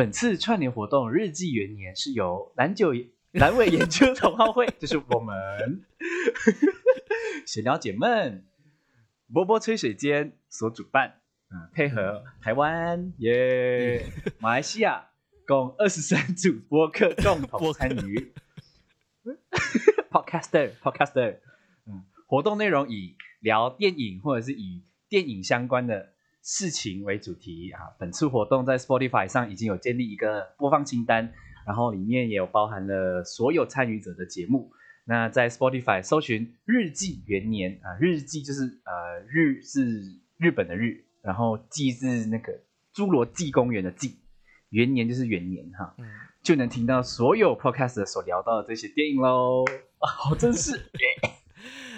本次串联活动日记元年是由蓝九蓝尾研究同好会，就是我们 闲聊解闷波波吹水间所主办，嗯，配合台湾耶、马来西亚共二十三组播客共同参与。Podcaster Podcaster，嗯，活动内容以聊电影或者是以电影相关的事情为主题啊。本次活动在 Spotify 上已经有建立一个播放清单，然后里面也有包含了所有参与者的节目。那在 Spotify 搜寻“日记元年”啊，日记就是呃日是日本的日，然后记是那个侏罗纪公园的纪，元年就是元年哈，就能听到所有 Podcast 所聊到的这些电影喽。啊，好正式。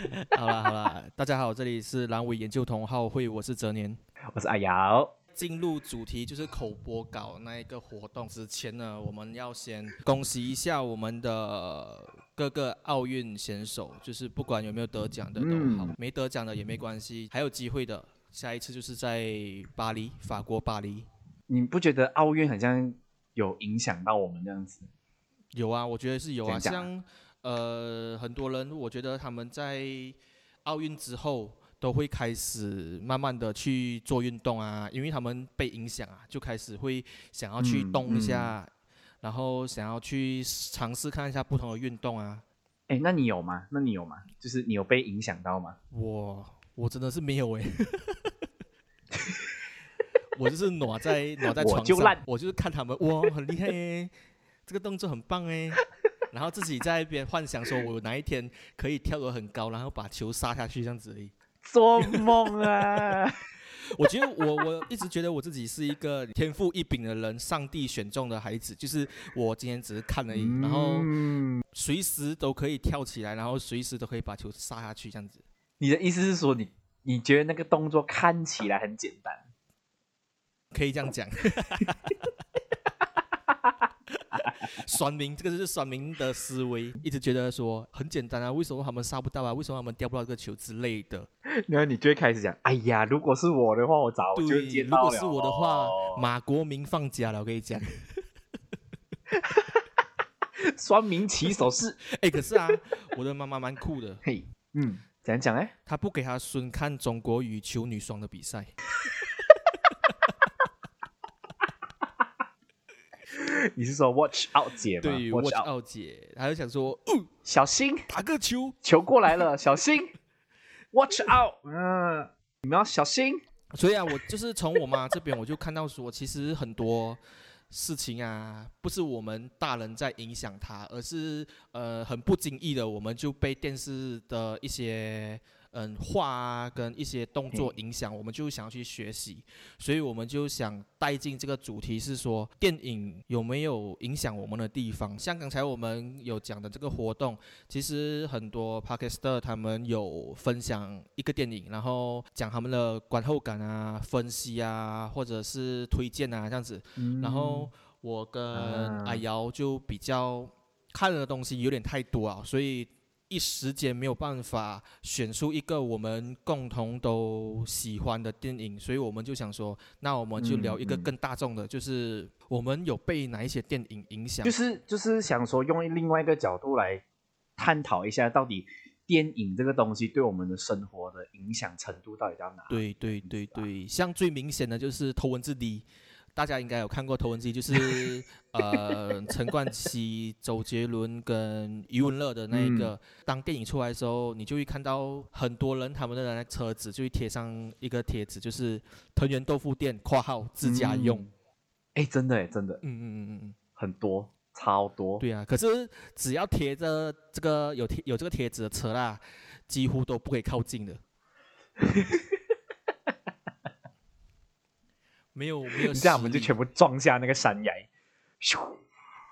好了好了，大家好，这里是阑尾研究同好会，我是哲年，我是阿瑶。进入主题就是口播稿那一个活动之前呢，我们要先恭喜一下我们的各个奥运选手，就是不管有没有得奖的都好，没得奖的也没关系，还有机会的。下一次就是在巴黎，法国巴黎。你不觉得奥运好像有影响到我们这样子？有啊，我觉得是有啊，像。呃，很多人我觉得他们在奥运之后都会开始慢慢的去做运动啊，因为他们被影响啊，就开始会想要去动一下，然后想要去尝试看一下不同的运动啊。哎，那你有吗？那你有吗？就是你有被影响到吗？我我真的是没有哎，我就是挪在挪在床上，我就是看他们哇，很厉害哎，这个动作很棒哎。然后自己在一边幻想，说我哪一天可以跳得很高，然后把球杀下去这样子而已。做梦啊！我觉得我我一直觉得我自己是一个天赋异禀的人，上帝选中的孩子。就是我今天只是看而已，然后随时都可以跳起来，然后随时都可以把球杀下去这样子。你的意思是说，你你觉得那个动作看起来很简单？可以这样讲。酸民，这个就是酸民的思维，一直觉得说很简单啊，为什么他们杀不到啊？为什么他们掉不到这个球之类的？然后你就会开始讲，哎呀，如果是我的话，我早就接到了。如果是我的话，马国明放假了，我跟你讲。双名起手是，哎，可是啊，我的妈妈蛮酷的，嘿，嗯，怎样讲哎？他不给他孙看中国羽球女双的比赛。你是说 Watch Out 姐吗？对，Watch Out 姐，她就想说，小心打个球，球过来了，小心，Watch Out，嗯，你们要小心。所以啊，我就是从我妈这边，我就看到说，其实很多事情啊，不是我们大人在影响她，而是呃，很不经意的，我们就被电视的一些。嗯，画啊，跟一些动作影响，我们就想要去学习，所以我们就想带进这个主题，是说电影有没有影响我们的地方？像刚才我们有讲的这个活动，其实很多 p a k i s t a n 他们有分享一个电影，然后讲他们的观后感啊、分析啊，或者是推荐啊这样子。然后我跟阿瑶就比较看的东西有点太多啊，所以。一时间没有办法选出一个我们共同都喜欢的电影，所以我们就想说，那我们就聊一个更大众的，就是我们有被哪一些电影影响？就是就是想说，用另外一个角度来探讨一下，到底电影这个东西对我们的生活的影响程度到底到哪？对对对对，像最明显的就是《头文字 D》。大家应该有看过《头文字 D》，就是 呃陈冠希、周杰伦跟余文乐的那一个。当电影出来的时候，你就会看到很多人他们的那车子就会贴上一个贴纸，就是藤原豆腐店（括号自家用）。哎，真的哎，真的，嗯嗯嗯嗯嗯，很多，超多。对啊，可是只要贴着这个有贴有这个贴纸的车啦，几乎都不可以靠近的。没有没有，这样我们就全部撞下那个山崖，咻！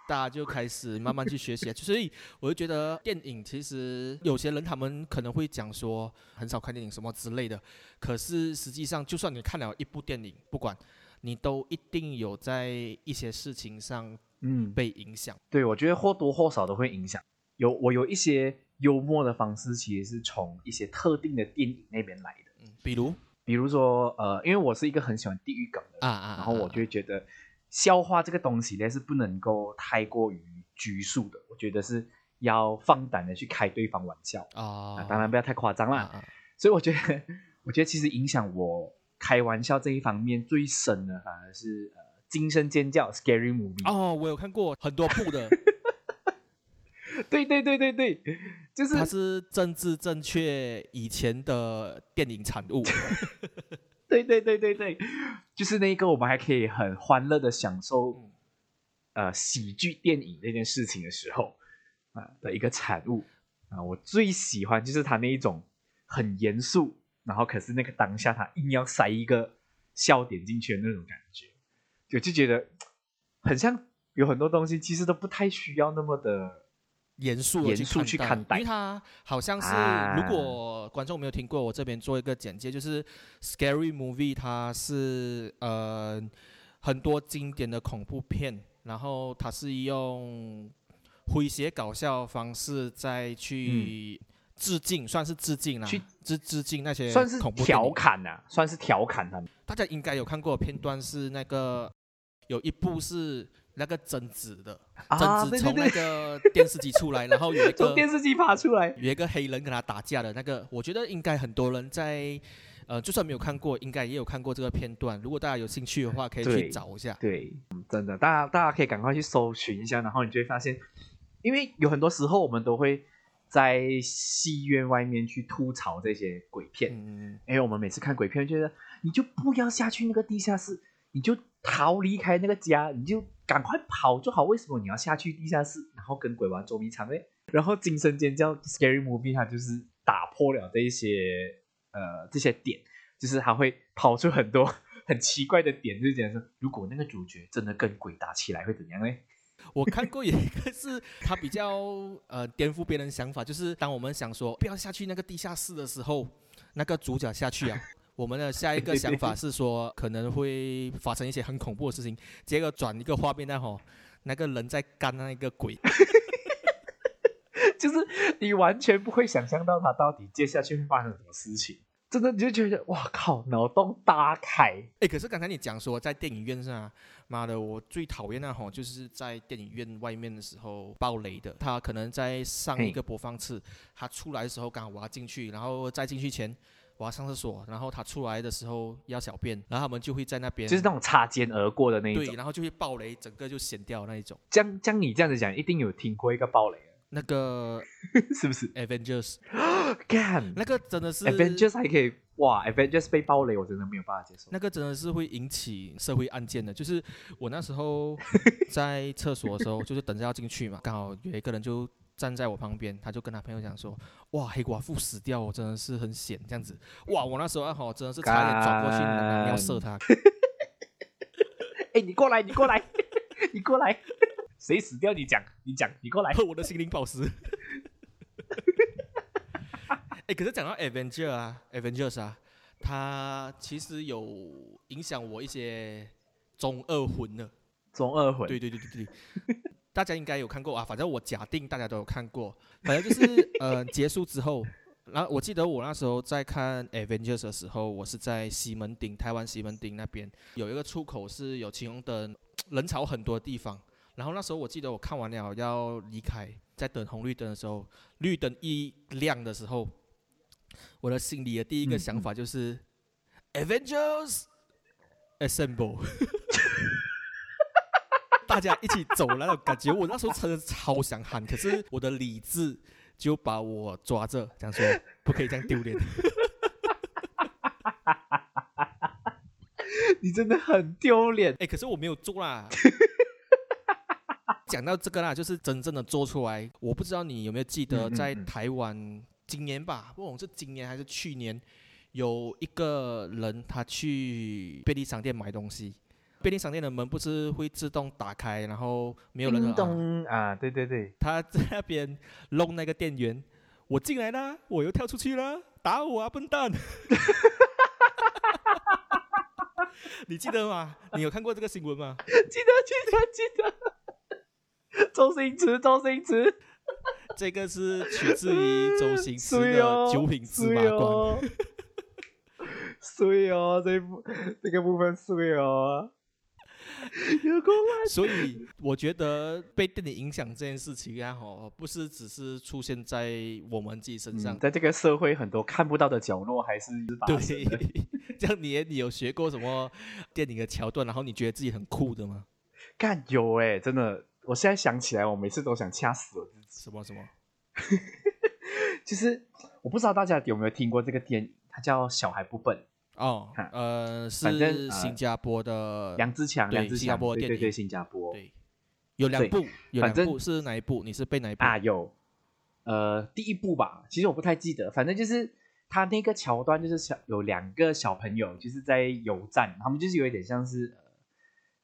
大家就开始慢慢去学习。所以我就觉得电影其实有些人他们可能会讲说很少看电影什么之类的，可是实际上就算你看了一部电影，不管你都一定有在一些事情上嗯被影响。对，我觉得或多或少都会影响。有我有一些幽默的方式，其实是从一些特定的电影那边来的。嗯，比如。比如说，呃，因为我是一个很喜欢地狱梗的，啊啊，然后我就会觉得消化这个东西呢是不能够太过于拘束的，我觉得是要放胆的去开对方玩笑啊啊，当然不要太夸张啦。所以我觉得，我觉得其实影响我开玩笑这一方面最深的，反而是呃惊声尖叫 （scary movie）。哦，我有看过很多部的，对对对对对，就是它是政治正确以前的电影产物。对对对对对，就是那个我们还可以很欢乐的享受呃喜剧电影那件事情的时候啊、的一个产物啊，我最喜欢就是他那一种很严肃，然后可是那个当下他硬要塞一个笑点进去的那种感觉，就就觉得 很像有很多东西其实都不太需要那么的严肃地严肃去看看待。因为它好像是，啊。如果观众没有听过，我这边做一个简介，就是 Scary Movie，它是呃很多经典的恐怖片，然后它是用诙谐搞笑方式再去致敬，算是致敬啦，嗯去致致敬那些算是恐怖电调侃呐、算是调侃他们。大家应该有看过的片段是那个有一部是那个贞子的，啊贞子从那个电视机出来，然后有一 从个电视机爬出来，有一个黑人跟他打架的那个，我觉得应该很多人在呃，就算没有看过，应该也有看过这个片段。如果大家有兴趣的话，可以去找一下。对，嗯真的，大家大家可以赶快去搜寻一下，然后你就会发现，因为有很多时候我们都会在戏院外面去吐槽这些鬼片，嗯，因为我们每次看鬼片，觉得你就不要下去那个地下室，你就逃离开那个家，你就赶快跑就好。为什么你要下去地下室，然后跟鬼玩捉迷藏呢？然后惊声尖叫 （scary movie） 它就是打破了这一些呃这些点，就是它会跑出很多很奇怪的点，就是讲说，如果那个主角真的跟鬼打起来会怎样呢？我看过有一个是他比较呃颠覆别人想法，就是当我们想说不要下去那个地下室的时候，那个主角下去啊。我们的下一个想法 是说，可能会发生一些很恐怖的事情。结果转一个画面那，吼，那个人在干那个鬼，就是你完全不会想象到他到底接下去会发生什么事情，真的你就觉得哇靠，脑洞大开。哎，可是刚才你讲说在电影院上啊，妈的，我最讨厌那吼，就是在电影院外面的时候爆雷的。他可能在上一嘿个播放次，他出来的时候刚好我要进去，然后再进去前我要上厕所，然后他出来的时候要小便，然后他们就会在那边就是那种擦肩而过的那一对，种。然后就会爆雷，整个就显掉那一种。将将，你这样子讲，一定有听过一个爆雷，那个 是不是？Avengers 干那个真的是 Avengers 还可以哇，Avengers 被爆雷，我真的没有办法接受。那个真的是会引起社会案件的。就是我那时候在厕所的时候，就是等着要进去嘛，刚好有一个人就站在我旁边，他就跟他朋友讲说：“哇，黑寡妇死掉，我真的是很险。”这样子，哇，我那时候啊好真的是差点转过去要射他。哎，你过来，你过来，你过来，谁死掉？你讲，你讲，你过来。喝 我的心灵宝石。哎、可是讲到 Avenger 啊，Avengers 啊，它其实有影响我一些中二魂的。中二魂，对对对对对，大家应该有看过啊，反正我假定大家都有看过。反正就是 呃结束之后，然后我记得我那时候在看 Avengers 的时候，我是在西门町，台湾西门町那边有一个出口是有霓虹灯，人潮很多的地方。然后那时候我记得我看完了要离开，在等红绿灯的时候，绿灯一亮的时候，我的心里的第一个嗯想法就是、Avengers Assemble。大家一起走那种感觉，我那时候真的超想喊，可是我的理智就把我抓着，讲说不可以这样丢脸。你真的很丢脸。哎，可是我没有做啦。讲到这个啦，就是真正的做出来。我不知道你有没有记得，在台湾今年吧，不管是今年还是去年，有一个人他去便利商店买东西，便利商店的门不是会自动打开，然后没有人叮啊咚啊，对对对，他在那边弄那个店员，我进来啦，我又跳出去了，打我啊，笨蛋！你记得吗？你有看过这个新闻吗？记得记得记得，周星驰，周星驰，这个是取自于周星驰的 九品芝麻官》。哦，水哦，这一部这个部分水哦，有够烂。所以我觉得被电影影响这件事情啊，哦，不是只是出现在我们自己身上嗯，，在这个社会很多看不到的角落还是对的。这样你你有学过什么电影的桥段，然后你觉得自己很酷的吗？干有哎、真的，我现在想起来，我每次都想掐死我自己。什么什么？其 实我不知道大家有没有听过这个电影，它叫《小孩不笨》，哦哈，呃，是新加坡的，梁志强，对梁志强，对对对，新加坡对，有两部，有反正两部是哪一部？你是被哪一部？啊有，呃，第一部吧，其实我不太记得，反正就是他那个桥段，就是小有两个小朋友就是在油站，他们就是有一点像是呃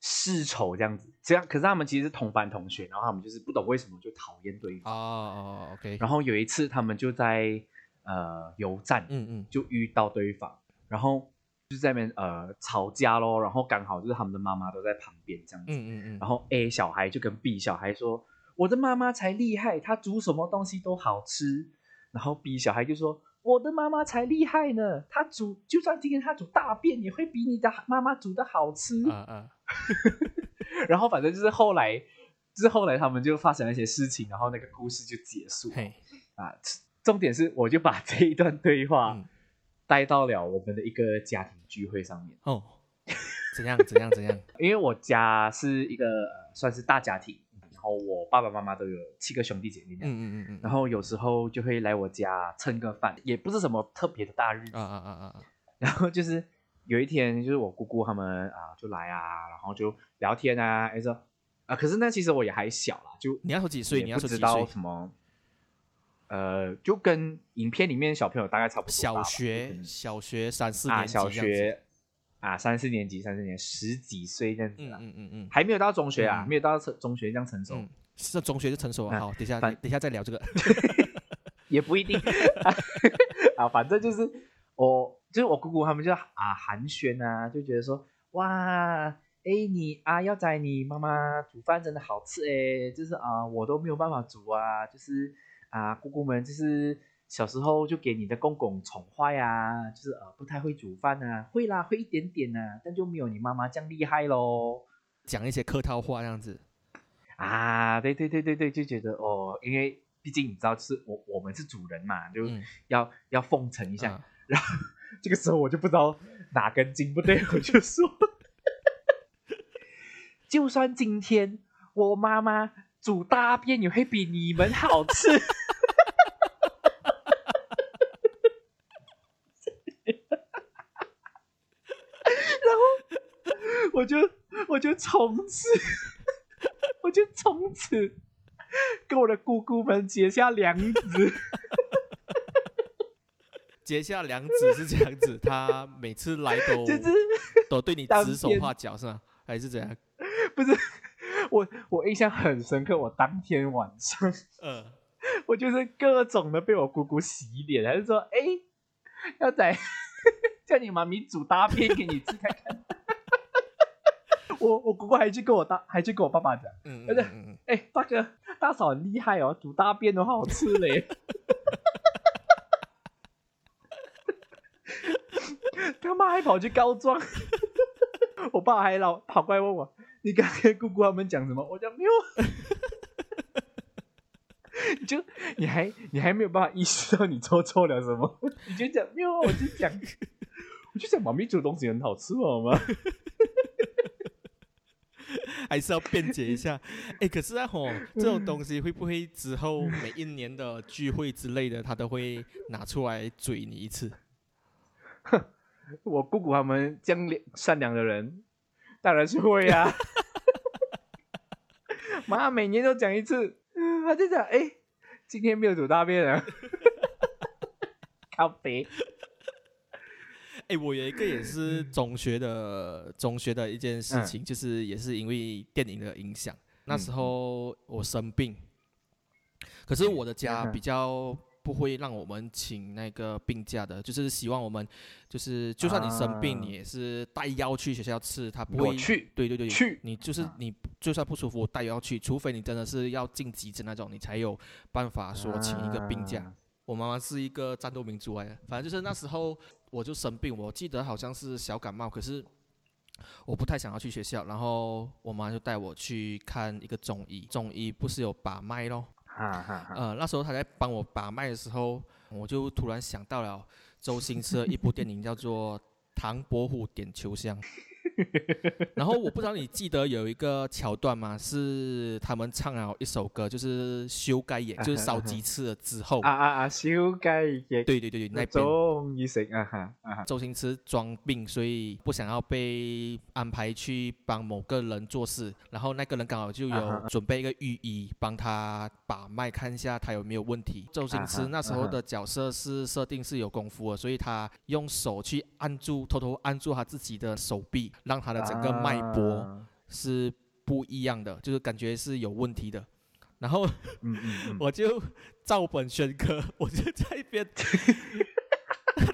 世仇这样子，这样可是他们其实是同班同学，然后他们就是不懂为什么就讨厌对哦方，哦，OK，然后有一次他们就在呃油站，嗯嗯就遇到对方，然后就在那边呃吵架咯，然后刚好就是他们的妈妈都在旁边这样子，嗯嗯嗯，然后 A 小孩就跟 B 小孩说：“我的妈妈才厉害，她煮什么东西都好吃。”然后 B 小孩就说：“我的妈妈才厉害呢，她煮就算今天她煮大便，也会比你的妈妈煮的好吃。嗯嗯，然后反正就是后来，就是后来他们就发生了一些事情，然后那个故事就结束啊。重点是，我就把这一段对话嗯带到了我们的一个家庭聚会上面。哦，怎样怎样怎样？因为我家是一个、呃、算是大家庭，然后我爸爸妈妈都有七个兄弟姐妹，嗯嗯嗯嗯，然后有时候就会来我家蹭个饭，也不是什么特别的大日子，啊啊啊啊啊，然后就是有一天，就是我姑姑他们啊就来啊，然后就聊天啊，还说啊，可是那其实我也还小啦，就你要说几岁？你也不知道？什么，呃，就跟影片里面小朋友大概差不多，小学小学三四啊，年级这样子小学啊三四年级、三四年十几岁这样子嗯啦。嗯嗯嗯还没有到中学啊，嗯没有到成中学这样成熟，嗯，是中学就成熟了。啊好，等一下等一下再聊这个。也不一定 啊，反正就是我，就是我姑姑他们就啊寒暄啊，就觉得说哇，哎你啊要在你妈妈煮饭真的好吃哎，就是啊我都没有办法煮啊，就是啊姑姑们就是小时候就给你的公公宠坏啊，就是呃不太会煮饭啊，会啦会一点点啊，但就没有你妈妈这样厉害咯。讲一些客套话这样子。啊，对对对对对，就觉得哦，因为毕竟你知道，就是我我们是主人嘛，就嗯要、要奉承一下。啊然后这个时候我就不知道哪根筋不对，我就说，就算今天我妈妈煮大便也会比你们好吃。然后我就我就从此 我就从此跟我的姑姑们结下梁子。结下梁子是这样子，他每次来都 就是都对你指手天画脚是吗？还是怎样？不是我，我印象很深刻。我当天晚上，嗯，我就是各种的被我姑姑洗脸，还是说，哎，要在叫你妈咪煮大便给你吃看看。我我姑姑还去跟我大，还去跟我爸爸讲，嗯而且嗯嗯嗯，哎，大哥大嫂很厉害哦，煮大便都好吃嘞。他妈还跑去告状，我爸还老跑过来问我：“你刚才姑姑他们讲什么？”我讲没有，你就你还你还没有办法意识到你做错了什么，你就讲没有啊，我就讲，我就讲妈咪煮东西很好吃好吗？还是要辩解一下。哎，可是啊吼，这种东西会不会之后每一年的聚会之类的，他都会拿出来嘴你一次？我姑姑他们这善良的人，当然是会啊。妈每年都讲一次，他就讲哎，今天没有煮大便啊，靠北。哎，我有一个也是嗯中学的中学的一件事情，就是也是因为电影的影响。那时候我生病，可是我的家比较不会让我们请那个病假的，就是希望我们就是就算你生病，啊你也是带药去学校吃，他不会。我去对对对，去你就是啊你就算不舒服，带药去，除非你真的是要进急诊那种，你才有办法说请一个病假。啊我妈妈是一个战斗民族来的，反正就是那时候我就生病，我记得好像是小感冒，可是我不太想要去学校，然后我妈就带我去看一个中医，中医不是有把脉咯，哈哈哈，呃，那时候他在帮我把脉的时候，我就突然想到了周星驰的一部电影叫做《唐伯虎点秋香》。然后我不知道你记得有一个桥段吗？是他们唱了一首歌，就是修改也，就是烧鸡翅了之后，啊啊啊，修改也对对对对，那边。终于成啊哈啊哈，周星驰装病，所以不想要被安排去帮某个人做事，然后那个人刚好就有准备一个御医帮他把脉，看一下他有没有问题。周星驰那时候的角色是设定是有功夫的，所以他用手去按住，偷偷按住他自己的手臂，让他的整个脉搏啊是不一样的，就是感觉是有问题的。然后嗯嗯嗯，我就照本宣科，我就在一边。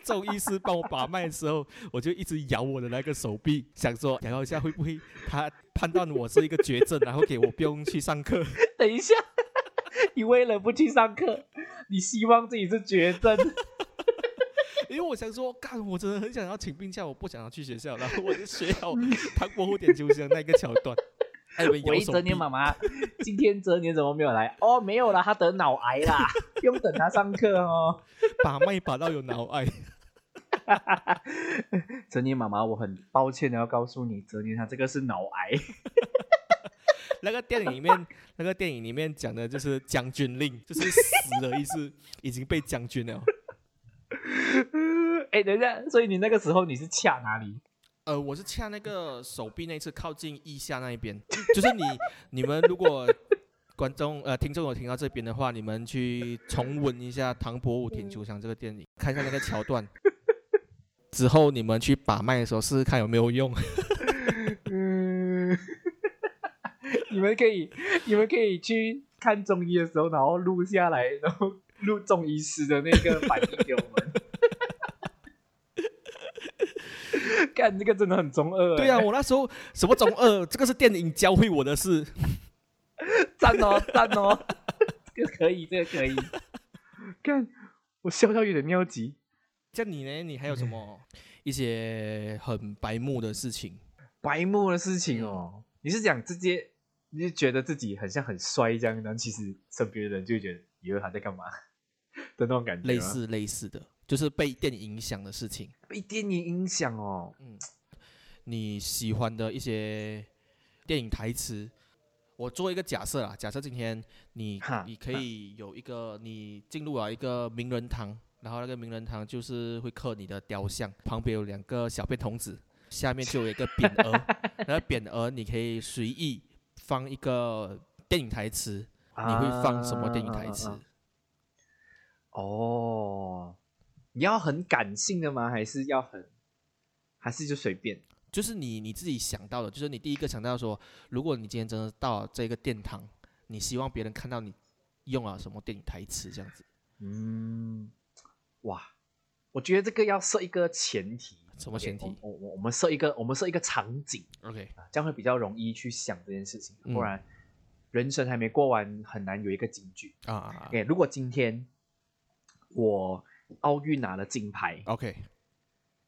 中医师帮我把脉的时候，我就一直摇我的那个手臂，想说摇一下会不会他判断我是一个绝症，然后给我不用去上课。等一下，你为了不去上课，你希望自己是绝症，因为我想说，干，我真的很想要请病假，我不想要去学校，然后我就学好唐伯虎点秋香那个桥段。哎，哲年妈妈，今天哲年怎么没有来？哦，没有啦，他得脑癌啦，不用等他上课哦。把脉把到有脑癌。哲年妈妈，我很抱歉的要告诉你，哲年他这个是脑癌。那个电影里面，那个电影里面讲的就是将军令，就是死的意思，已经被将军了。哎，等一下，所以你那个时候你是掐哪里？呃，我是掐那个手臂那一侧靠近腋下那一边，就是你 你们如果观众呃听众有听到这边的话，你们去重温一下《唐伯虎点秋香》这个电影，看一下那个桥段。之后你们去把脉的时候试试看有没有用。嗯，你们可以，你们可以去看中医的时候，然后录下来，然后录中医师的那个反应给我们。干，这个真的很中二、欸。对啊，，我那时候什么中二，这个是电影教会我的事。赞哦，赞哦，这个可以，这个可以。看，我笑到有点尿急。像你呢，你还有什么一些很白目的事情？白目的事情哦，你是讲直接，你就觉得自己很像很帅这样，然后其实身边的人就会觉得以为他在干嘛 的那种感觉。类似类似的，就是被电影影响的事情。被电影影响哦。嗯，你喜欢的一些电影台词，我做一个假设啊，假设今天你哈你可以有一个你进入了一个名人堂，然后那个名人堂就是会刻你的雕像，旁边有两个小便童子，下面就有一个匾额，然后匾额你可以随意放一个电影台词，你会放什么电影台词？啊哦，你要很感性的吗？还是要很，还是就随便？就是你你自己想到的，就是你第一个想到说，如果你今天真的到了这个殿堂，你希望别人看到你用了什么电影台词这样子？嗯，哇，我觉得这个要设一个前提。什么前提我我我们设一个，我们设一个场景，？OK，啊这样会比较容易去想这件事情，嗯不然人生还没过完，很难有一个金句。啊 OK，如果今天我奥运拿了金牌，OK，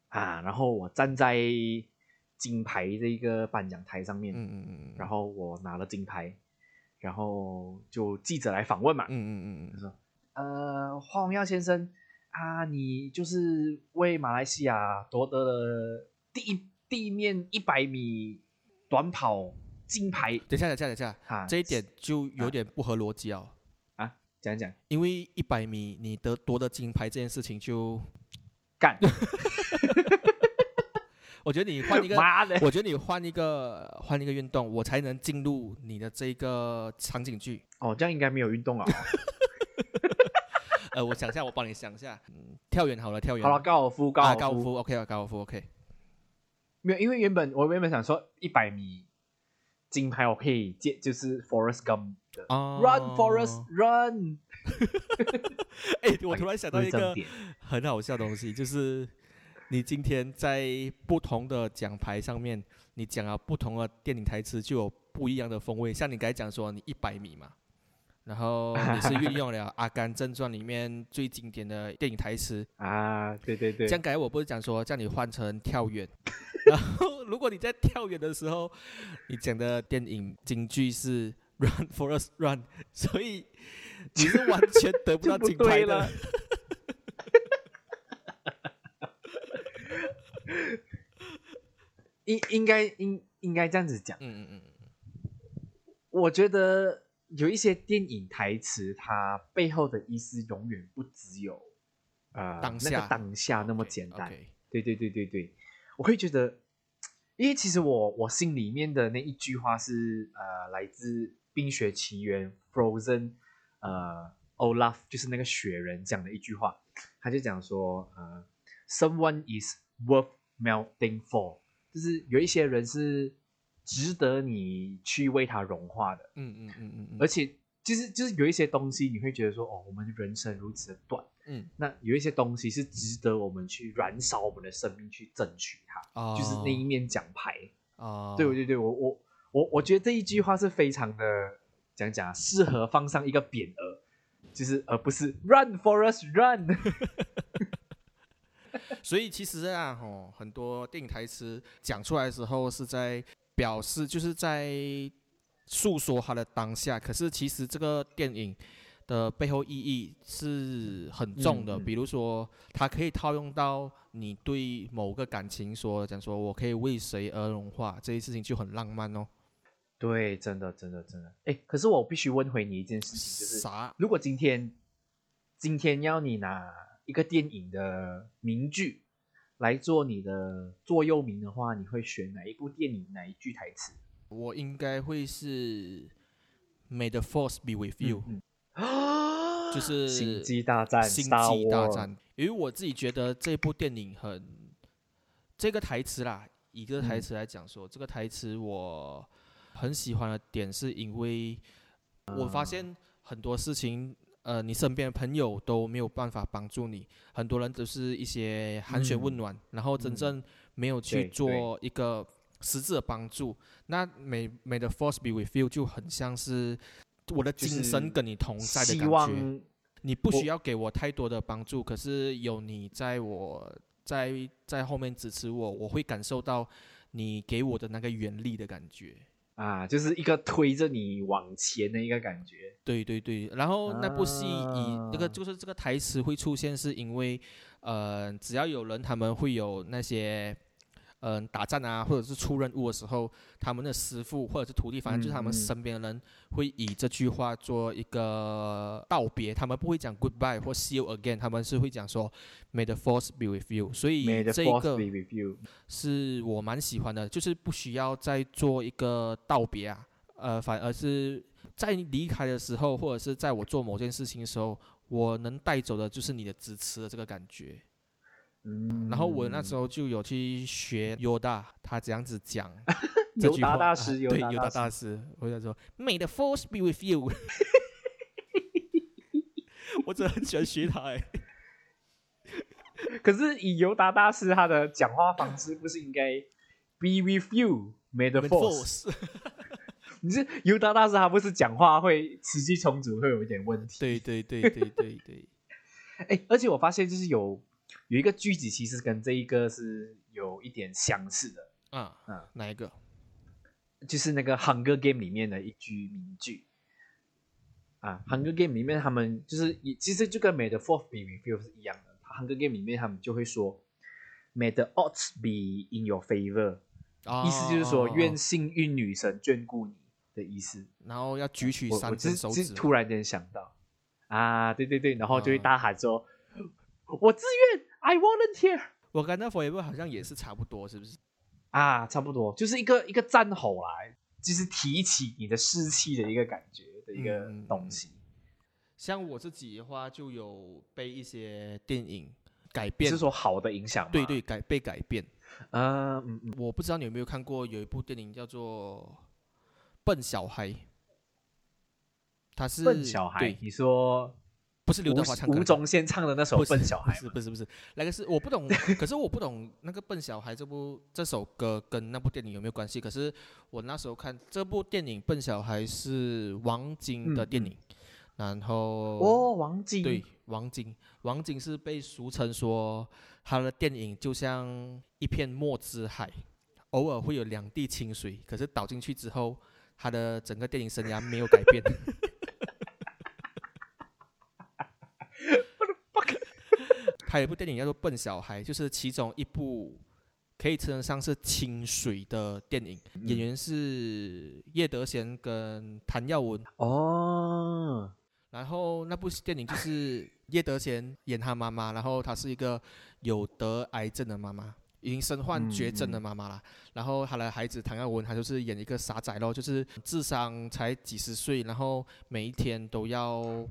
啊，然后我站在金牌这个颁奖台上面，嗯嗯嗯嗯，然后我拿了金牌，然后就记者来访问嘛，嗯嗯嗯嗯，呃，黄荣耀先生啊，你就是为马来西亚夺得了第一地面一百米短跑金牌。等一下等一下等一下，啊，这一点就有点不合逻辑哦，啊，讲一讲因为一百米你得夺得金牌这件事情就，干，我觉得你换一个。我觉得你换一个换一个运动，我才能进入你的这个场景剧。哦，这样应该没有运动啊。呃，我想一下，我帮你想一下，嗯，跳远好了，跳远。好了，高尔夫，高啊，尔夫，高尔夫，OK 啊，高尔夫，OK。没有，因为原本我原本想说一百米金牌我可以接，就是 Forest Gump Run Forest Run，哎、我突然想到一个很好笑的东西，就是你今天在不同的奖牌上面，你讲了不同的电影台词，就有不一样的风味。像你刚才讲说你一百米嘛，然后你是运用了《阿甘正传》里面最经典的电影台词，啊，对对对这，样刚才我不是讲说叫你换成跳远，然后如果你在跳远的时候，你讲的电影金句是 “Run for us, run”，所以 你是完全得不到金牌的。应应该应应该这样子讲，嗯嗯嗯，我觉得有一些电影台词，它背后的意思永远不只有呃当下。那个当下那么简单。OK 对对对对对，我会觉得，因为其实我我心里面的那一句话是呃来自《冰雪奇缘》Frozen，呃 Olaf 就是那个雪人讲的一句话，他就讲说呃，someone is worth melting for，就是有一些人是值得你去为他融化的，嗯嗯嗯嗯嗯，而且就是就是有一些东西你会觉得说哦，我们人生如此的短。嗯那有一些东西是值得我们去燃烧我们的生命去争取它，哦就是那一面奖牌。哦，对对对，我我我我觉得这一句话是非常的讲讲啊适合放上一个匾额，就是而不是 Run for us run。所以其实啊，吼，很多电影台词讲出来的时候是在表示，就是在诉说它的当下。可是其实这个电影的背后意义是很重的，比如说它可以套用到你对某个感情说，讲说我可以为谁而融化，这些事情就很浪漫哦。对，真的真的真的。哎，可是我必须问回你一件事情，就是啥？如果今天今天要你拿一个电影的名句来做你的座右铭的话，你会选哪一部电影哪一句台词？我应该会是 May the Force be with you，、就是星际大战，星际大战，因为我自己觉得这部电影很这个台词啦，以这个台嗯词来讲说，这个台词我很喜欢的点是因为我发现很多事情。呃，你身边的朋友都没有办法帮助你，很多人都是一些寒暄问暖，然后真嗯正没有去做一个实质的帮助。那美美的 Force be with you 就很像是我的精神跟你同在的感觉。你不需要给我太多的帮助，可是有你在我在在后面支持我，我会感受到你给我的那个原力的感觉。啊，就是一个推着你往前的一个感觉。对对对，然后那部戏以那个啊就是这个台词会出现，是因为呃，只要有人他们会有那些嗯、呃打战啊，或者是出任务的时候，他们的师傅或者是徒弟，反正就是他们身边的人会以这句话做一个道别，他们不会讲 goodbye 或 see you again，他们是会讲说 May the force be with you。所以这一个 be with you。是我蛮喜欢的，就是不需要再做一个道别啊，呃，反而是在离开的时候，或者是在我做某件事情的时候，我能带走的就是你的支持的这个感觉。嗯，然后我那时候就有去学尤达，他这样子讲 这句话，对尤达大大师，我想说 May the force be with you。我真的很喜欢学他哎，可是以尤达大师他的讲话方式，不是应该 be with the May the force？force 你是尤达大师，他不是讲话会词句重组，会有一点问题。对对对对对对，哎，而且我发现就是有有一个句子，其实跟这一个是有一点相似的，啊嗯哪一个？就是那个《Hunger Game》里面的一句名句。啊，《Hunger Game》里面他们就是也其实就跟《May the Fourth be with you》是一样的，《Hunger Game》里面他们就会说 “May the odds be in your favor”，、意思就是说哦愿幸运女神眷顾你的意思。然后要举起我我三只手指，突然间想到。啊，对对对，然后就会啊。大喊说：“我自愿，I volunteer。”我跟那 forever 好像也是差不多，是不是？啊，差不多就是一个一个战吼来，就是提起你的士气的一个感觉的一个东西。像我自己的话，就有被一些电影改你变，是说好的影响吗？对对改被改变。嗯嗯嗯，我不知道你有没有看过，有一部电影叫做《笨小孩》，他是笨小孩对，，你说不是刘德吴华唱歌的吴宗宪唱的那首《笨小孩不》是不是不是，那个是我不懂，可是我不懂那个《笨小孩》这部这首歌跟那部电影有没有关系？可是我那时候看这部电影《笨小孩》是王晶的嗯电影，然后哦，王晶对，王晶，王晶是被俗称说他的电影就像一片墨汁海，偶尔会有两滴清水，可是倒进去之后，他的整个电影生涯没有改变。还有一部电影叫做《笨小孩》，就是其中一部可以称得上是清水的电影，演员是叶德娴跟谭耀文。哦，然后那部电影就是叶德娴演她妈妈，然后她是一个有得癌症的妈妈，已经身患绝症的妈妈了。然后她的孩子唐耀文，他就是演一个傻仔咯，就是智商才几十岁，然后每一天都要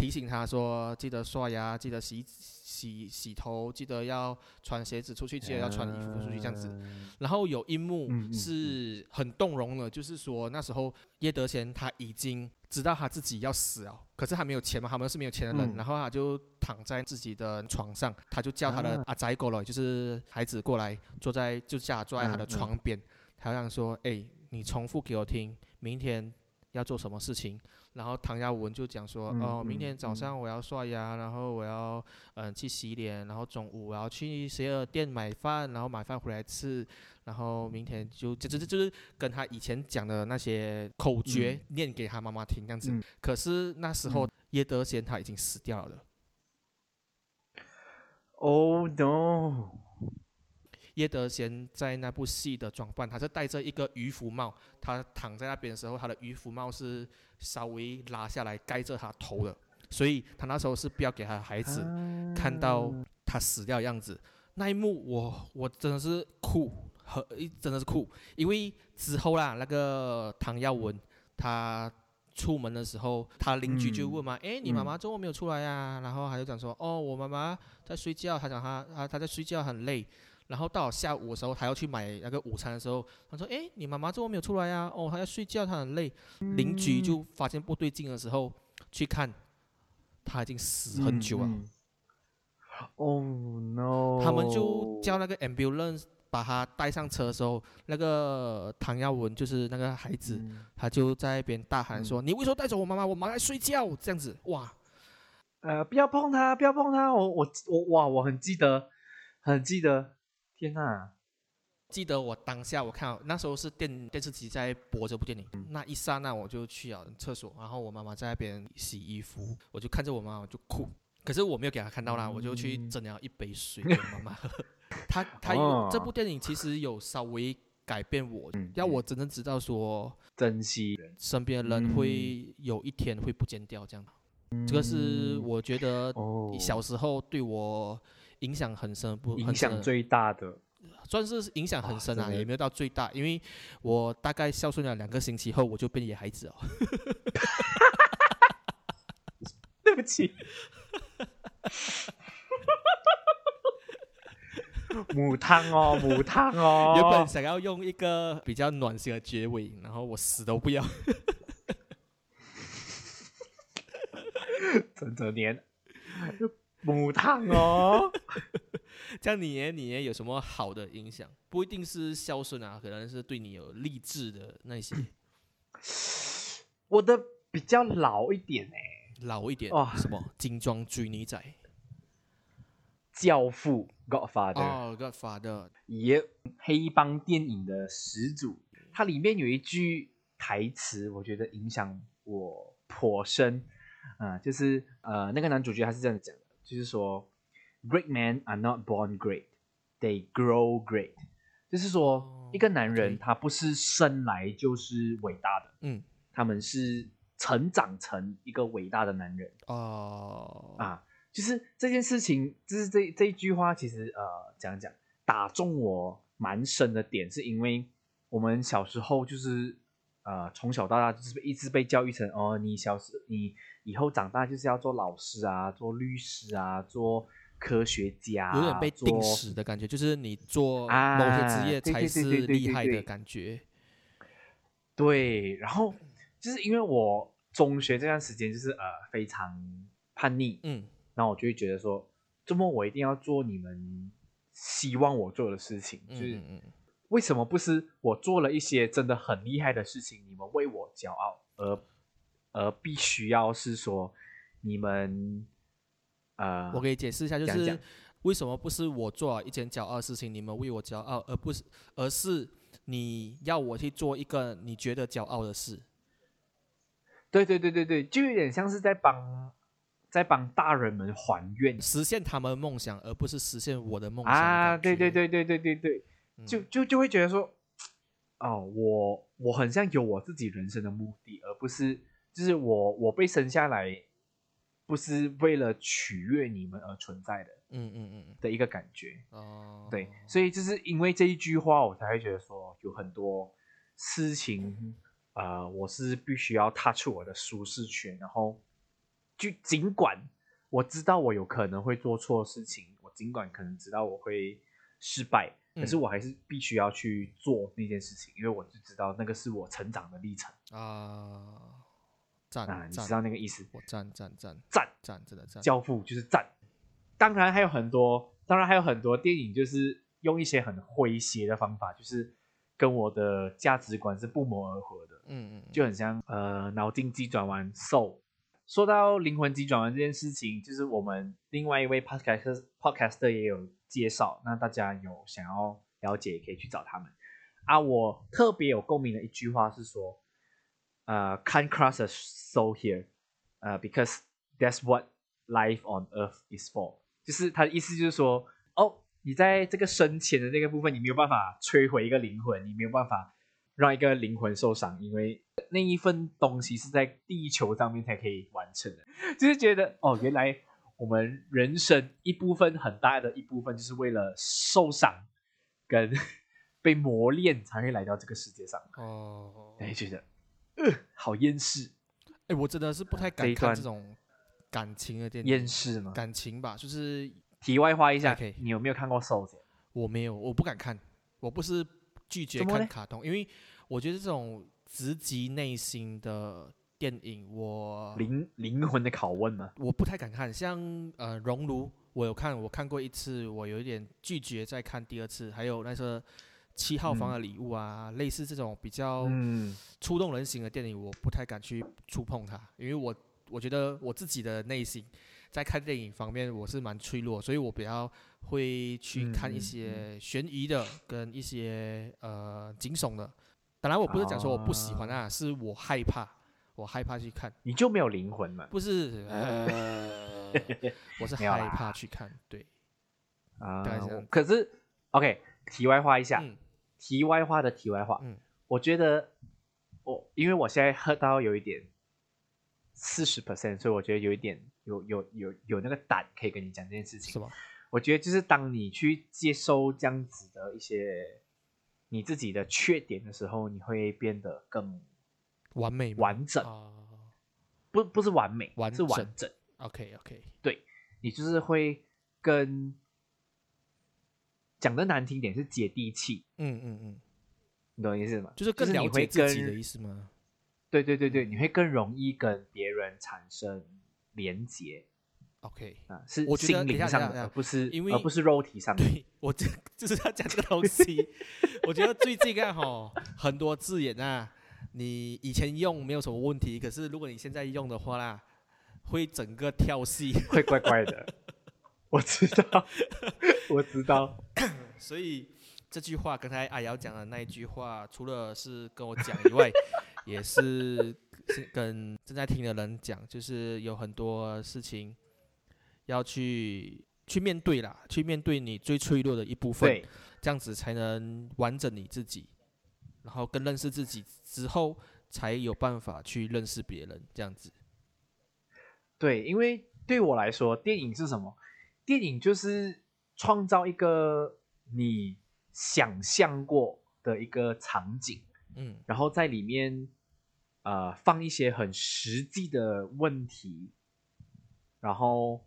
提醒他说，记得刷牙，记得洗洗洗头，记得要穿鞋子出去，记得要穿衣服出去这样子。然后有一幕是很动容的，就是说那时候叶德娴他已经知道他自己要死了，可是他没有钱嘛，他们是没有钱的人，嗯然后他就躺在自己的床上，他就叫他的啊阿仔过来，就是孩子过来，坐在就叫他坐在他的床边，他这样说：“哎，你重复给我听，明天要做什么事情。”然后唐耀文就讲说：“嗯哦，明天嗯早上我要刷牙，然后我要嗯去洗脸，然后中午我要去鞋儿店买饭，然后买饭回来吃，然后明天就就就就就是跟他以前讲的那些口诀念给他妈妈听这样子。嗯可是那时候嗯叶德娴他已经死掉了。Oh no！叶德娴在那部戏的装扮，他是戴着一个渔夫帽，他躺在那边的时候，他的渔夫帽是稍微拉下来盖着他头的，所以他那时候是不要给他的孩子看到他死掉的样子。那一幕我我真的是哭，和真的是哭，因为之后啦，那个唐耀文他出门的时候，他邻居就问嘛，诶，你妈妈周末没有出来呀、然后他就讲说，哦，我妈妈在睡觉，他讲他他他在睡觉很累。然后到了下午的时候，他要去买那个午餐的时候，他说：“哎，你妈妈怎么没有出来呀、哦，她在睡觉，她很累。”邻居就发现不对劲的时候，去看，他已经死很久了。嗯。Oh no！他们就叫那个 ambulance 把他带上车的时候，那个唐耀文就是那个孩子，嗯他就在那边大喊说：“你为什么带走我妈妈？我妈妈在睡觉。”这样子，哇，呃，不要碰他，不要碰他！我我我哇，我很记得，很记得。天哪！记得我当下我看到那时候是电电视机在播这部电影，那一刹那我就去了厕所，然后我妈妈在那边洗衣服，我就看着我妈妈就哭，可是我没有给她看到啦，我就去整了一杯水给我妈妈喝。她她有、哦。这部电影其实有稍微改变我，嗯要我真正知道说珍惜，身边的人嗯会有一天会不见掉这样。这个是我觉得哦。小时候对我影响很深，不影响最大的。算是影响很深啊，也没有到最大，因为我大概孝顺了两个星期后，我就变野孩子哦。对不起，母汤哦，母汤哦。原本想要用一个比较暖心的结尾，然后我死都不要。陈哲年，母汤哦。这样你也你也有什么好的影响？不一定是孝顺啊，可能是对你有励志的那些我的比较老一点哎，老一点哇什么精装追女仔教父 Godfather，、哦，Godfather 也黑帮电影的始祖。它里面有一句台词，我觉得影响我颇深。啊、就是呃，那个男主角他是这样讲的，就是说，Great men are not born great, they grow great。就是说，哦一个男人他不是生来就是伟大的，嗯他们是成长成一个伟大的男人。哦啊，就是这件事情，就是这这一句话，其实呃，讲讲打中我蛮深的点，是因为我们小时候就是呃从小到大就是一直被教育成哦，你小时你以后长大就是要做老师啊，做律师啊，做科学家啊、有点被定死的感觉，就是你做啊某些职业才是厉害的对对感觉。对，然后就是因为我中学这段时间就是呃非常叛逆，嗯。然后我就会觉得说，周末我一定要做你们希望我做的事情，就是嗯嗯嗯，为什么不是我做了一些真的很厉害的事情，你们为我骄傲，而而必须要是说你们呃，我给你解释一下，就是为什么不是我做了一件骄傲的事情，你们为我骄傲，而不是而是你要我去做一个你觉得骄傲的事。对对对对对，就有点像是在帮在帮大人们还愿实现他们的梦想，而不是实现我的梦想啊！对对对，对对对对就就就会觉得说，哦，我我很像有我自己人生的目的，而不是就是我我被生下来不是为了取悦你们而存在的嗯嗯嗯的一个感觉。嗯，哦，对，所以就是因为这一句话，我才会觉得说有很多事情，呃，我是必须要踏出我的舒适圈，然后就尽管我知道我有可能会做错事情，我尽管可能知道我会失败，可是嗯我还是必须要去做那件事情，因为我就知道那个是我成长的历程啊，赞啊，你赞知道那个意思？我赞赞赞赞赞，真的赞。教父就是赞。当然还有很多，当然还有很多电影就是用一些很诙谐的方法，就是跟我的价值观是不谋而合的，嗯嗯，就很像呃脑筋急转弯 Soul。说到灵魂急转弯这件事情，就是我们另外一位 podcast podcaster 也有介绍，那大家有想要了解，也可以去找他们。啊，我特别有共鸣的一句话是说，呃，can't cross a soul here，呃，because that's what life on earth is for。就是他的意思就是说，哦，你在这个生前的那个部分，你没有办法摧毁一个灵魂，你没有办法让一个灵魂受伤，因为那一份东西是在地球上面才可以完成的。就是觉得，哦，原来我们人生一部分很大的一部分，就是为了受伤跟被磨练才会来到这个世界上。哦，哎，觉得，呃，好厌世，哎，我真的是不太敢看这种感情的电影，厌世吗？感情吧，就是题外话一下 OK 你有没有看过《Soul》？我没有，我不敢看，我不是拒绝看卡通，因为我觉得这种直击内心的电影，我灵灵魂的拷问吗？我不太敢看。像呃《熔炉》，我有看，我看过一次，我有一点拒绝再看第二次。还有那个《七号房的礼物》啊，类似这种比较嗯，触动人心的电影，我不太敢去触碰它，因为我我觉得我自己的内心在看电影方面我是蛮脆弱，所以我比较会去看一些悬疑的跟一些呃惊悚的。当然，我不是讲说我不喜欢啊，是我害怕，我害怕去看，你就没有灵魂嘛？不是呃，我是害怕去看，对，啊可是 OK，题外话一下，嗯题外话的题外话，嗯我觉得我因为我现在喝到有一点四十 percent，所以我觉得有一点有有有有那个胆可以跟你讲这件事情是。吧？我觉得就是当你去接收这样子的一些你自己的缺点的时候，你会变得更完美完整，啊。不不是完美，完是完整。整。，OK OK，你就是会跟讲的难听点是接地气，嗯嗯嗯，你懂我意思吗？就是更你会了解自己跟的意思吗？对对对对，你会更容易跟别人产生连结 OK，啊，是我觉得心灵上的，不是因为而不是肉体上的。对我这就是要讲这个东西。我觉得最近啊，哈，很多字眼啊，你以前用没有什么问题，可是如果你现在用的话啦，会整个跳戏。会怪怪的。我知道，我知道。所以这句话，刚才阿瑶讲的那一句话，除了是跟我讲以外，也是是跟正在听的人讲，就是有很多事情要去去面对啦，去面对你最脆弱的一部分。这样子才能完整你自己，然后更认识自己之后，才有办法去认识别人。这样子，对，因为对我来说，电影是什么？电影就是创造一个你想象过的一个场景，嗯然后在里面呃放一些很实际的问题，然后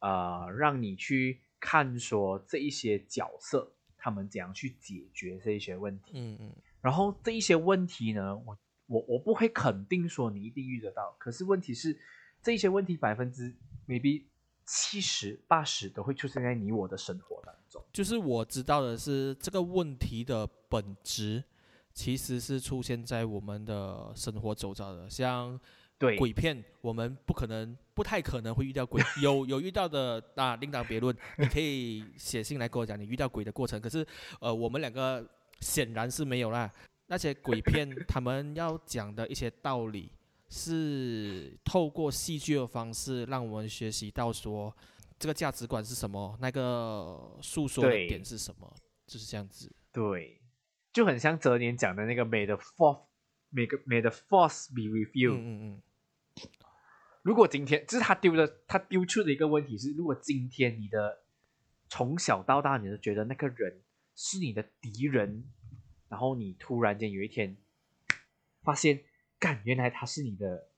呃让你去看说这一些角色他们怎样去解决这一些问题。嗯嗯然后这一些问题呢，我我我不会肯定说你一定遇得到，可是问题是这一些问题百分之 maybe 七十八十都会出现在你我的生活当中。就是我知道的是，这个问题的本质其实是出现在我们的生活周遭的，像对，鬼片，我们不可能、不太可能会遇到鬼，有有遇到的啊，另当别论。你可以写信来跟我讲你遇到鬼的过程。可是，呃，我们两个显然是没有啦。那些鬼片他们要讲的一些道理，是透过戏剧的方式让我们学习到说这个价值观是什么，那个诉说的点是什么，就是这样子。对，就很像哲年讲的那个 “May the fourth, may the may the force be with you”。嗯嗯嗯，如果今天，就是他丢的，他丢出的一个问题是，如果今天你的从小到大，你都觉得那个人是你的敌人，然后你突然间有一天发现，干，原来他是你的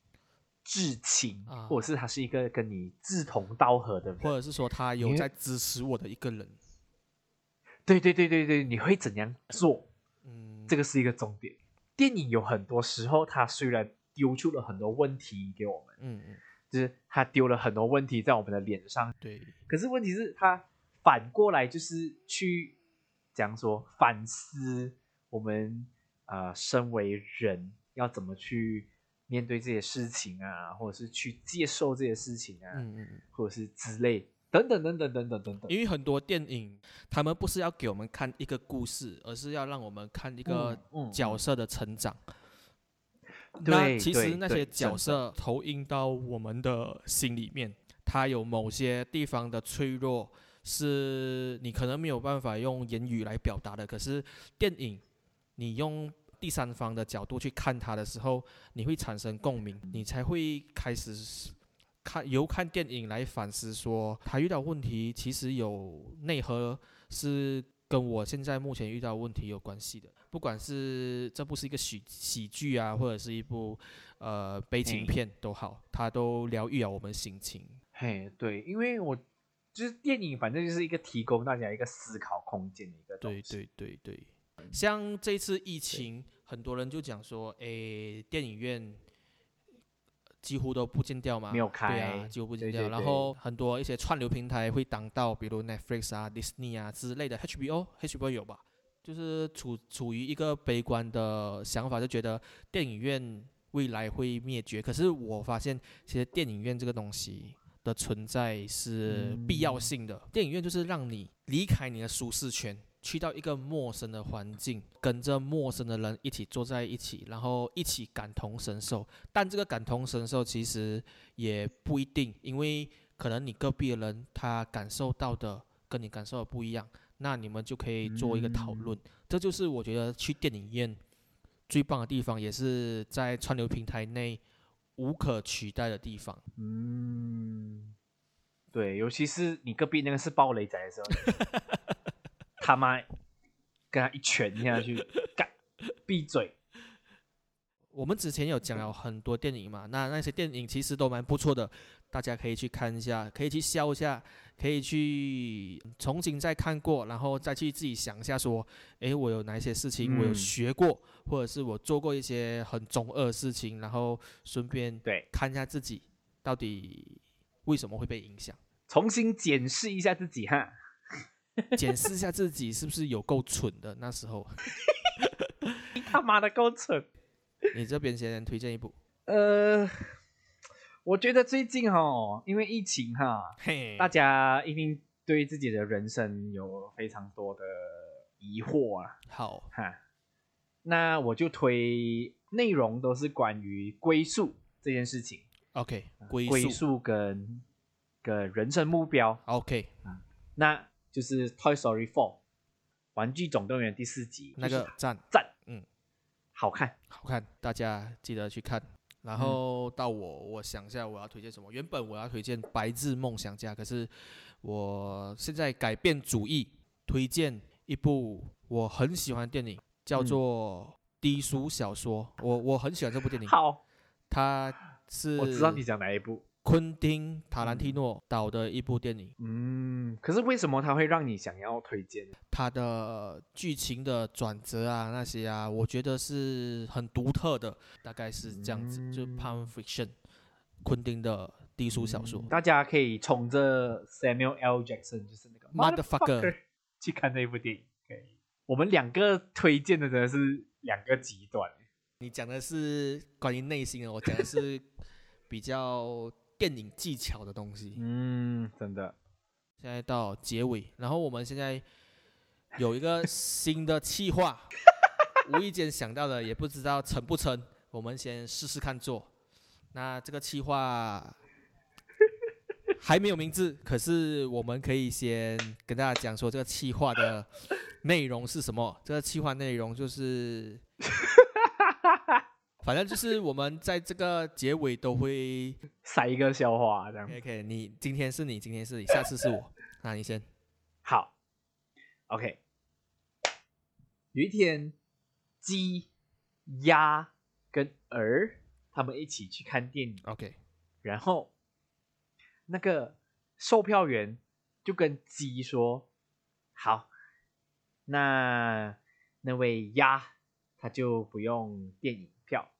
至亲，啊或者是他是一个跟你志同道合的人，或者是说他有在支持我的一个人。对对对对对，你会怎样做？嗯，这个是一个重点。电影有很多时候，它虽然丢出了很多问题给我们，嗯嗯，就是他丢了很多问题在我们的脸上，对，可是问题是，他反过来就是去讲说反思我们呃身为人要怎么去面对这些事情啊，或者是去接受这些事情啊，嗯嗯嗯。或者是之类等等等等等等等等。因为很多电影，他们不是要给我们看一个故事，而是要让我们看一个角色的成长。对那其实那些角色投影到我们的心里面，他有某些地方的脆弱，是你可能没有办法用言语来表达的。可是电影，你用第三方的角度去看它的时候，你会产生共鸣，你才会开始看由看电影来反思说，他遇到问题其实有内核是跟我现在目前遇到问题有关系的。不管是这部是一个喜喜剧啊，或者是一部呃悲情片都好，它都疗愈了我们心情。嘿，对，因为我就是电影，反正就是一个提供大家一个思考空间的一个东对西。对对对，像这次疫情，很多人就讲说，诶，电影院几乎都不见掉嘛，没有对啊，几乎不见掉。对对然后很多一些串流平台会当到，比如 Netflix 啊、Disney 啊之类的，HBO，HBO 有吧？就是处处于一个悲观的想法，就觉得电影院未来会灭绝。可是我发现，其实电影院这个东西的存在是必要性的。电影院就是让你离开你的舒适圈，去到一个陌生的环境，跟着陌生的人一起坐在一起，然后一起感同身受。但这个感同身受其实也不一定，因为可能你隔壁的人他感受到的跟你感受的不一样，那你们就可以做一个讨论。这就是我觉得去电影院最棒的地方，也是在串流平台内无可取代的地方。嗯，对，尤其是你隔壁那个是暴雷仔的时候，他妈跟他一拳下去，干，闭嘴。我们之前有讲了很多电影嘛，那那些电影其实都蛮不错的，大家可以去看一下，可以去笑一下，可以去重新再看过，然后再去自己想一下说，诶，我有哪一些事情我有嗯学过，或者是我做过一些很中二的事情，然后顺便对，看一下自己到底为什么会被影响，重新检视一下自己哈。检视一下自己是不是有够蠢的。那时候，你他妈的够蠢。你这边先推荐一部，呃，我觉得最近哈，因为疫情哈，嘿，大家一定对自己的人生有非常多的疑惑啊，好，哈。那我就推内容都是关于归宿这件事情，OK，归宿。归宿跟跟人生目标，，OK，那就是 Toy Story Four，玩具总动员第四集，那个赞。赞，嗯，好看，好看，大家记得去看。然后到我，我想一下我要推荐什么。原本我要推荐《白日梦想家》，可是我现在改变主意，推荐一部我很喜欢的电影，叫做《低俗小说》。我我很喜欢这部电影，好，它是我知道你讲哪一部，昆汀·塔兰蒂诺导的一部电影。嗯，可是为什么它会让你想要推荐？它的剧情的转折啊，那些啊，我觉得是很独特的，大概是这样子。就《Pulp Fiction》，昆汀的低俗小说。大家可以冲着 Samuel L. Jackson，就是那个 Motherfucker 去看那部电影。可以，我们两个推荐的真的是两个极端。你讲的是关于内心的，我讲的是比较电影技巧的东西。嗯，真的，现在到结尾，然后我们现在有一个新的企划，无意间想到的，也不知道成不成，我们先试试看做。那这个企划还没有名字，可是我们可以先跟大家讲说这个企划的内容是什么。这个企划内容就是，反正就是我们在这个结尾都会塞一个笑话这样。OK 你今天是你，今天是你，下次是我，那你先。好，OK。有一天，鸡、鸭跟鹅他们一起去看电影，OK，然后那个售票员就跟鸡说：“好，那那位鸭他就不用电影票，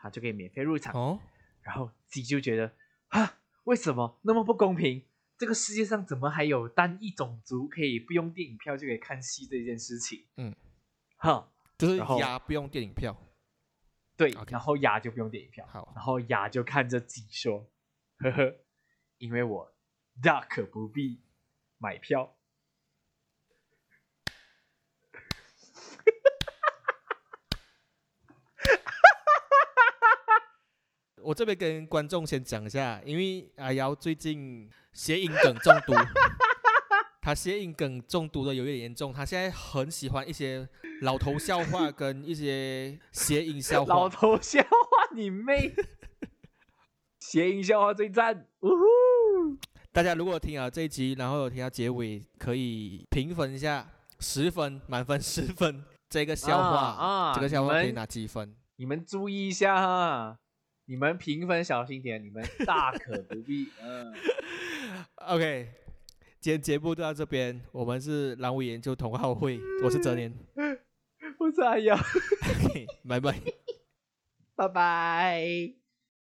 他就可以免费入场。哦，然后鸡就觉得啊，为什么那么不公平？这个世界上怎么还有单一种族可以不用电影票就可以看戏这件事情？嗯，哼，就是鸭不用电影票。对然后鸭就不用电影票，好，然后鸭就看着鸡说：“呵呵，因为我大可不必买票。我这边跟观众先讲一下，因为阿瑶最近谐音梗中毒，他谐音梗中毒的有一点严重，他现在很喜欢一些老头笑话跟一些谐音笑话老话。头笑话你妹！谐音笑话最赞，呜呼！大家如果听了这一集，然后有听到结尾，可以评分一下，十分满分十分，这个笑话啊啊这个笑话可以拿几分？你们注意一下哈，你们评分小心点，你们大可不必。嗯，OK，今天节目就到这边，我们是蓝尾研究同好会，我是哲年 我是阿阳，，OK，拜拜。拜拜。